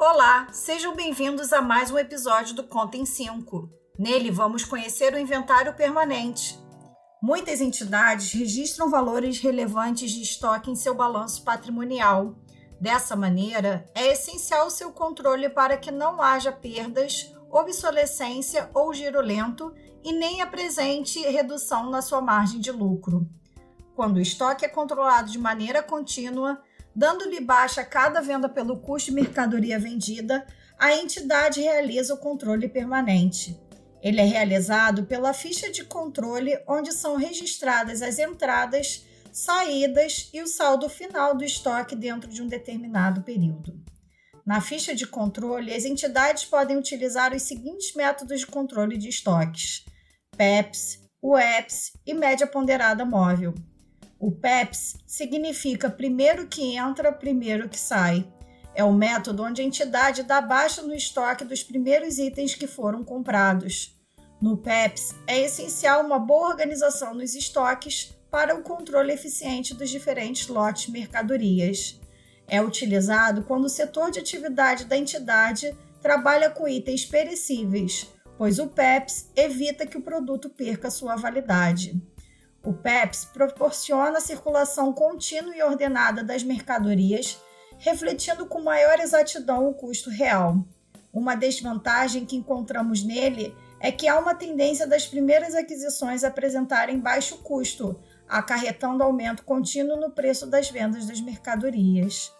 Olá, sejam bem-vindos a mais um episódio do Conta em 5. Nele vamos conhecer o inventário permanente. Muitas entidades registram valores relevantes de estoque em seu balanço patrimonial. Dessa maneira, é essencial seu controle para que não haja perdas, obsolescência ou giro lento e nem apresente redução na sua margem de lucro. Quando o estoque é controlado de maneira contínua, dando-lhe baixa cada venda pelo custo de mercadoria vendida, a entidade realiza o controle permanente. Ele é realizado pela ficha de controle, onde são registradas as entradas, saídas e o saldo final do estoque dentro de um determinado período. Na ficha de controle, as entidades podem utilizar os seguintes métodos de controle de estoques: PEPs, UEPs e média ponderada móvel. O PEPS significa primeiro que entra, primeiro que sai. É o método onde a entidade dá baixa no estoque dos primeiros itens que foram comprados. No PEPS, é essencial uma boa organização nos estoques para o controle eficiente dos diferentes lotes de mercadorias. É utilizado quando o setor de atividade da entidade trabalha com itens perecíveis, pois o PEPS evita que o produto perca sua validade. O PEPS proporciona a circulação contínua e ordenada das mercadorias, refletindo com maior exatidão o custo real. Uma desvantagem que encontramos nele é que há uma tendência das primeiras aquisições apresentarem baixo custo, acarretando aumento contínuo no preço das vendas das mercadorias.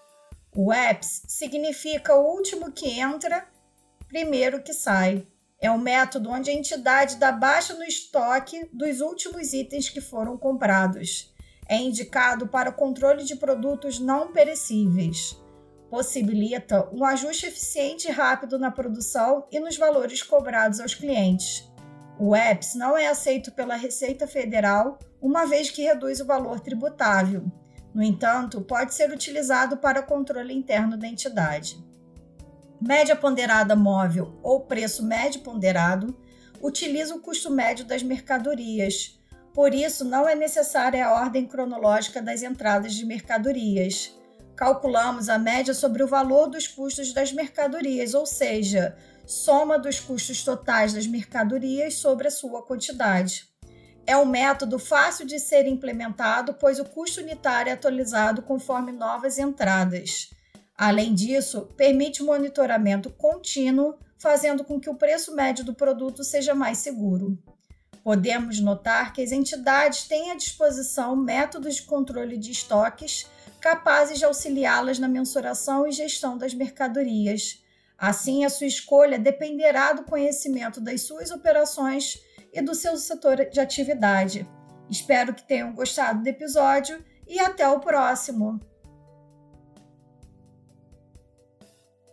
O EPS significa o último que entra, primeiro que sai. É um método onde a entidade dá baixa no estoque dos últimos itens que foram comprados. É indicado para o controle de produtos não perecíveis. Possibilita um ajuste eficiente e rápido na produção e nos valores cobrados aos clientes. O EPS não é aceito pela Receita Federal, uma vez que reduz o valor tributável. No entanto, pode ser utilizado para controle interno da entidade média ponderada móvel ou preço médio ponderado, utiliza o custo médio das mercadorias. Por isso, não é necessária a ordem cronológica das entradas de mercadorias. Calculamos a média sobre o valor dos custos das mercadorias, ou seja, soma dos custos totais das mercadorias sobre a sua quantidade. É um método fácil de ser implementado, pois o custo unitário é atualizado conforme novas entradas. Além disso, permite monitoramento contínuo, fazendo com que o preço médio do produto seja mais seguro. Podemos notar que as entidades têm à disposição métodos de controle de estoques capazes de auxiliá-las na mensuração e gestão das mercadorias. Assim, a sua escolha dependerá do conhecimento das suas operações e do seu setor de atividade. Espero que tenham gostado do episódio e até o próximo!